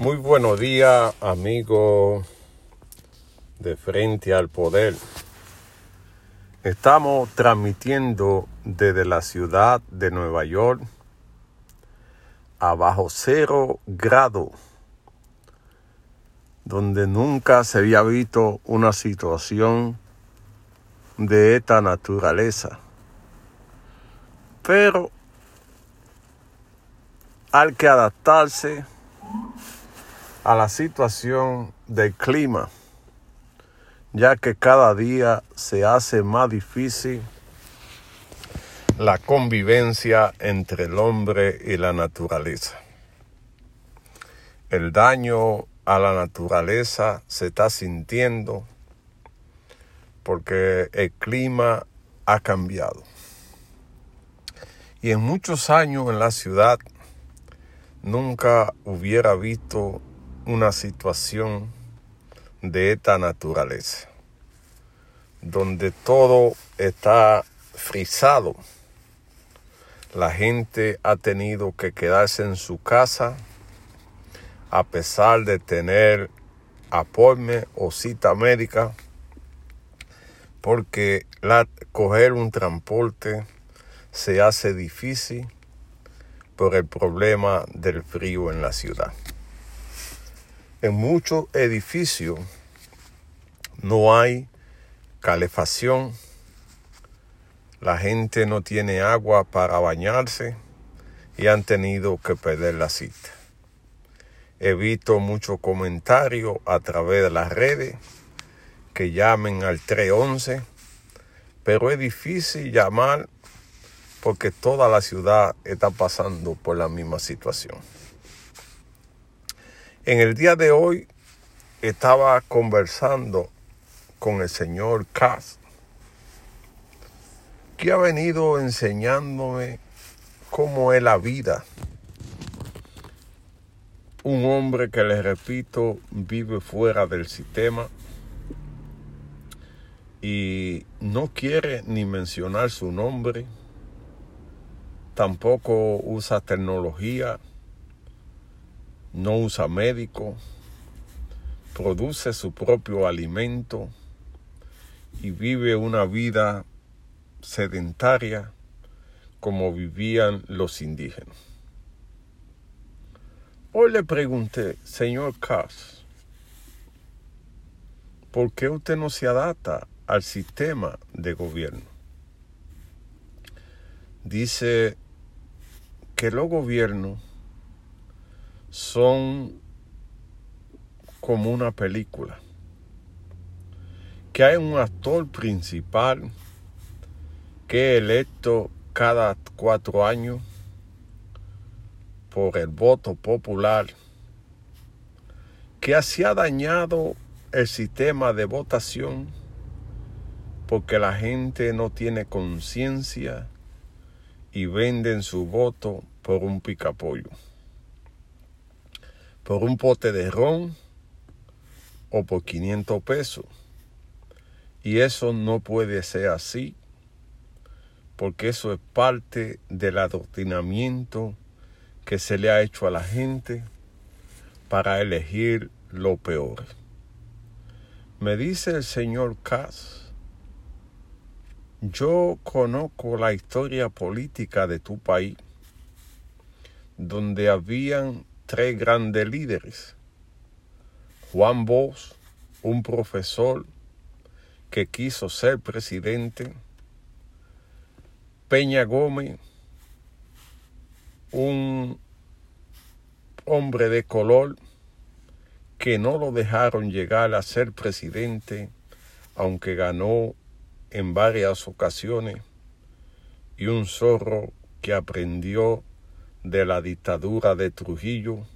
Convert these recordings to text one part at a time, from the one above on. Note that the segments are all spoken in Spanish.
Muy buenos días, amigos de Frente al Poder. Estamos transmitiendo desde la ciudad de Nueva York a bajo cero grado, donde nunca se había visto una situación de esta naturaleza. Pero hay que adaptarse a la situación del clima, ya que cada día se hace más difícil la convivencia entre el hombre y la naturaleza. El daño a la naturaleza se está sintiendo porque el clima ha cambiado. Y en muchos años en la ciudad nunca hubiera visto una situación de esta naturaleza, donde todo está frisado. La gente ha tenido que quedarse en su casa a pesar de tener apoyo o cita médica, porque coger un transporte se hace difícil por el problema del frío en la ciudad. En muchos edificios no hay calefacción, la gente no tiene agua para bañarse y han tenido que perder la cita. He visto muchos comentarios a través de las redes que llamen al 311, pero es difícil llamar porque toda la ciudad está pasando por la misma situación. En el día de hoy estaba conversando con el señor Kass, que ha venido enseñándome cómo es la vida. Un hombre que, les repito, vive fuera del sistema y no quiere ni mencionar su nombre, tampoco usa tecnología no usa médico, produce su propio alimento y vive una vida sedentaria como vivían los indígenas. Hoy le pregunté, señor Cass, ¿por qué usted no se adapta al sistema de gobierno? Dice que los gobiernos son como una película. Que hay un actor principal que es electo cada cuatro años por el voto popular, que se ha dañado el sistema de votación porque la gente no tiene conciencia y venden su voto por un picapollo por un pote de ron o por 500 pesos. Y eso no puede ser así, porque eso es parte del adoctrinamiento que se le ha hecho a la gente para elegir lo peor. Me dice el señor Cass, yo conozco la historia política de tu país, donde habían tres grandes líderes. Juan Bosch, un profesor que quiso ser presidente. Peña Gómez, un hombre de color que no lo dejaron llegar a ser presidente, aunque ganó en varias ocasiones, y un zorro que aprendió de la dictadura de Trujillo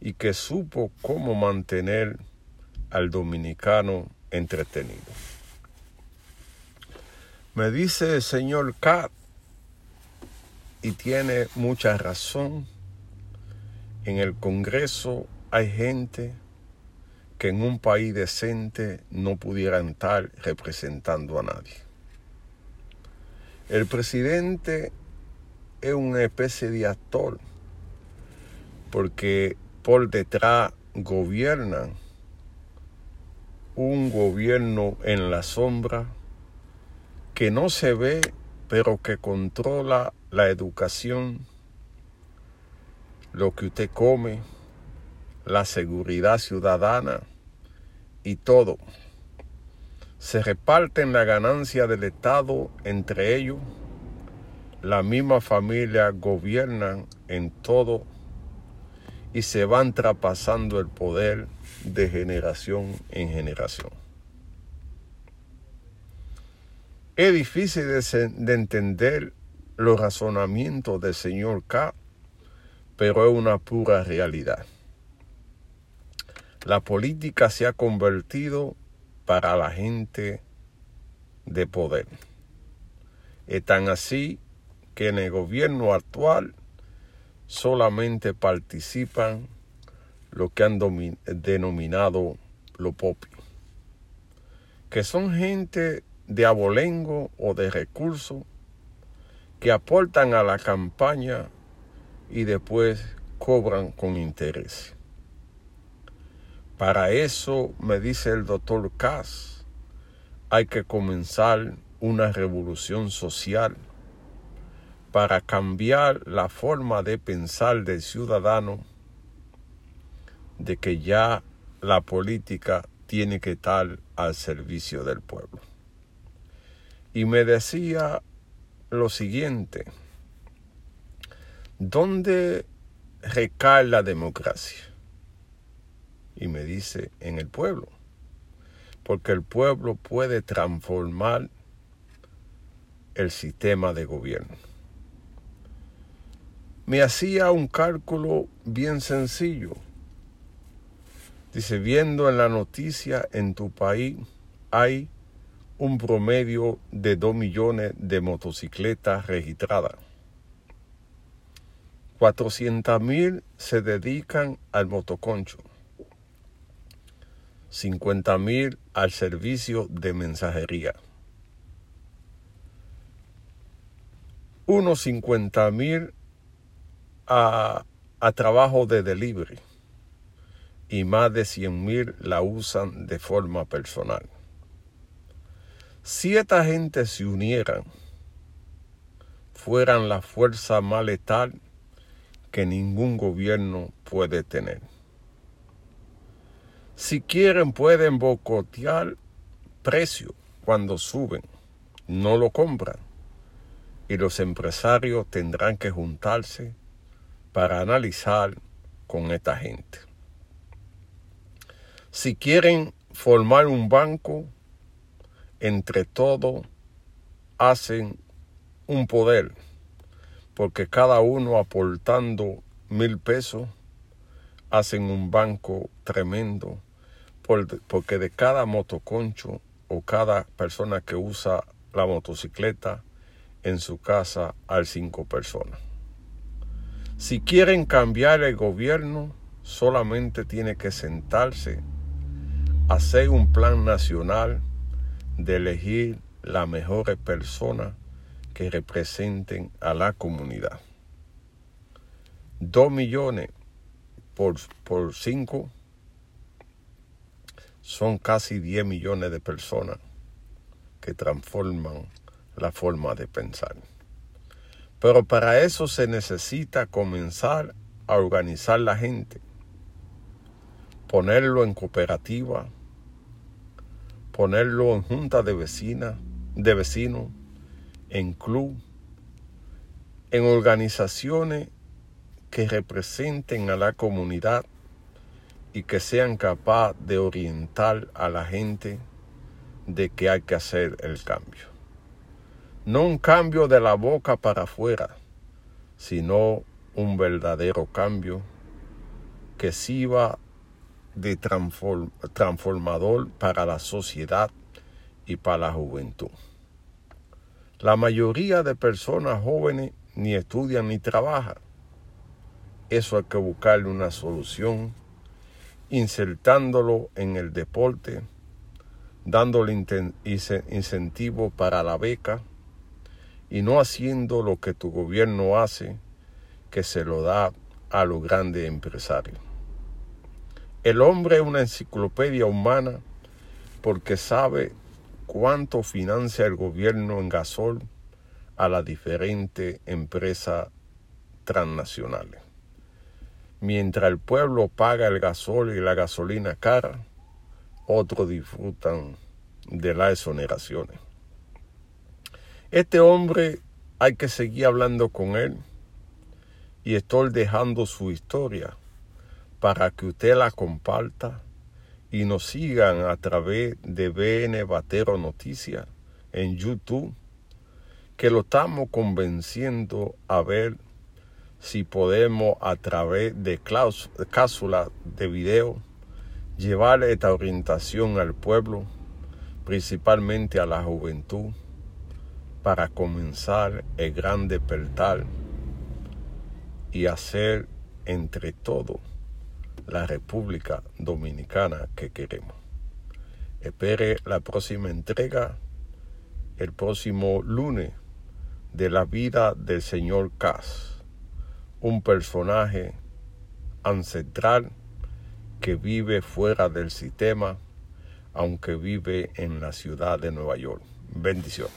y que supo cómo mantener al dominicano entretenido. Me dice el señor Cat, y tiene mucha razón, en el Congreso hay gente que en un país decente no pudieran estar representando a nadie. El presidente es una especie de actor, porque por detrás gobiernan un gobierno en la sombra que no se ve pero que controla la educación, lo que usted come, la seguridad ciudadana y todo. Se reparten la ganancia del Estado entre ellos. La misma familia gobiernan en todo y se van traspasando el poder de generación en generación. Es difícil de, entender los razonamientos del señor K, pero es una pura realidad. La política se ha convertido para la gente de poder. Es tan así que en el gobierno actual solamente participan lo que han denominado lo popi, que son gente de abolengo o de recursos que aportan a la campaña y después cobran con interés. Para eso, me dice el doctor Kass, hay que comenzar una revolución social para cambiar la forma de pensar del ciudadano de que ya la política tiene que estar al servicio del pueblo. Y me decía lo siguiente, ¿dónde recae la democracia? Y me dice, en el pueblo, porque el pueblo puede transformar el sistema de gobierno. Me hacía un cálculo bien sencillo Dice, viendo en la noticia en tu país hay un promedio de 2 millones de motocicletas registradas. 400 mil se dedican al motoconcho. 50 mil al servicio de mensajería. Unos 50 mil a, a trabajo de delivery y más de 100.000 la usan de forma personal. Si esta gente se unieran, fueran la fuerza más letal que ningún gobierno puede tener. Si quieren pueden bocotear precio cuando suben, no lo compran y los empresarios tendrán que juntarse para analizar con esta gente. Si quieren formar un banco, entre todos hacen un poder, porque cada uno aportando mil pesos, hacen un banco tremendo, porque de cada motoconcho o cada persona que usa la motocicleta en su casa hay cinco personas. Si quieren cambiar el gobierno, solamente tiene que sentarse hacer un plan nacional de elegir las mejores personas que representen a la comunidad. Dos millones por, por cinco son casi diez millones de personas que transforman la forma de pensar. Pero para eso se necesita comenzar a organizar la gente, ponerlo en cooperativa, ponerlo en junta de vecinas, de vecinos, en club, en organizaciones que representen a la comunidad y que sean capaces de orientar a la gente de que hay que hacer el cambio. No un cambio de la boca para afuera, sino un verdadero cambio que sirva de transformador para la sociedad y para la juventud. La mayoría de personas jóvenes ni estudian ni trabajan. Eso hay que buscarle una solución, insertándolo en el deporte, dándole incentivo para la beca y no haciendo lo que tu gobierno hace, que se lo da a los grandes empresarios. El hombre es una enciclopedia humana porque sabe cuánto financia el gobierno en gasol a las diferentes empresas transnacionales. Mientras el pueblo paga el gasol y la gasolina cara, otros disfrutan de las exoneraciones. Este hombre hay que seguir hablando con él y estoy dejando su historia para que usted la comparta y nos sigan a través de BN Batero Noticias en YouTube, que lo estamos convenciendo a ver si podemos a través de cápsulas de video llevar esta orientación al pueblo, principalmente a la juventud, para comenzar el gran despertar y hacer entre todos la República Dominicana que queremos. Espere la próxima entrega el próximo lunes de la vida del señor Cass, un personaje ancestral que vive fuera del sistema, aunque vive en la ciudad de Nueva York. Bendición.